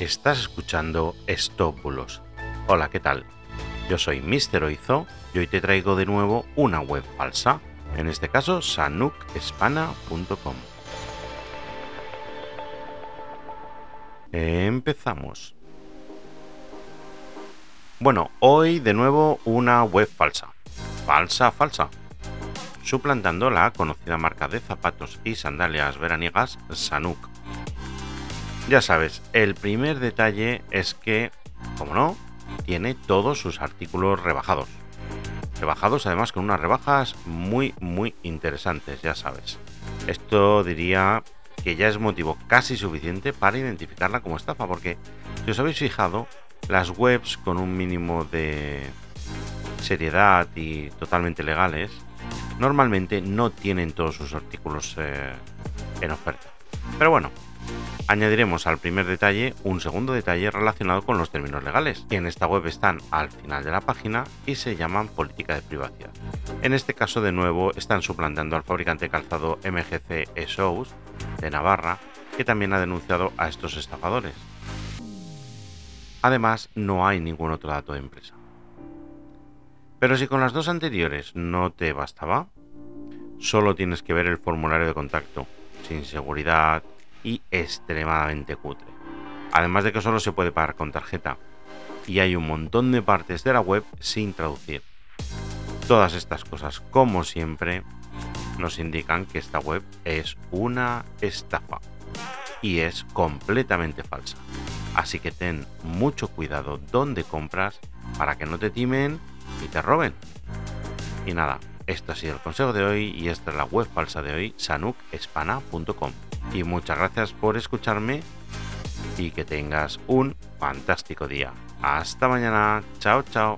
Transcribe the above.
Estás escuchando Stop Bulos. Hola, ¿qué tal? Yo soy Mr. Oizo y hoy te traigo de nuevo una web falsa, en este caso sanukespana.com. Empezamos. Bueno, hoy de nuevo una web falsa. Falsa, falsa. Suplantando la conocida marca de zapatos y sandalias veraniegas Sanuk. Ya sabes, el primer detalle es que, como no, tiene todos sus artículos rebajados. Rebajados además con unas rebajas muy muy interesantes, ya sabes. Esto diría que ya es motivo casi suficiente para identificarla como estafa, porque si os habéis fijado, las webs con un mínimo de seriedad y totalmente legales, normalmente no tienen todos sus artículos eh, en oferta. Pero bueno, Añadiremos al primer detalle un segundo detalle relacionado con los términos legales, que en esta web están al final de la página y se llaman política de privacidad. En este caso, de nuevo, están suplantando al fabricante calzado MGC ESOUS de Navarra, que también ha denunciado a estos estafadores. Además, no hay ningún otro dato de empresa. Pero si con las dos anteriores no te bastaba, solo tienes que ver el formulario de contacto, sin seguridad, y extremadamente cutre. Además de que solo se puede pagar con tarjeta y hay un montón de partes de la web sin traducir. Todas estas cosas, como siempre, nos indican que esta web es una estafa y es completamente falsa. Así que ten mucho cuidado donde compras para que no te timen y te roben. Y nada, esto ha sido el consejo de hoy y esta es la web falsa de hoy, sanukespana.com. Y muchas gracias por escucharme y que tengas un fantástico día. Hasta mañana. Chao, chao.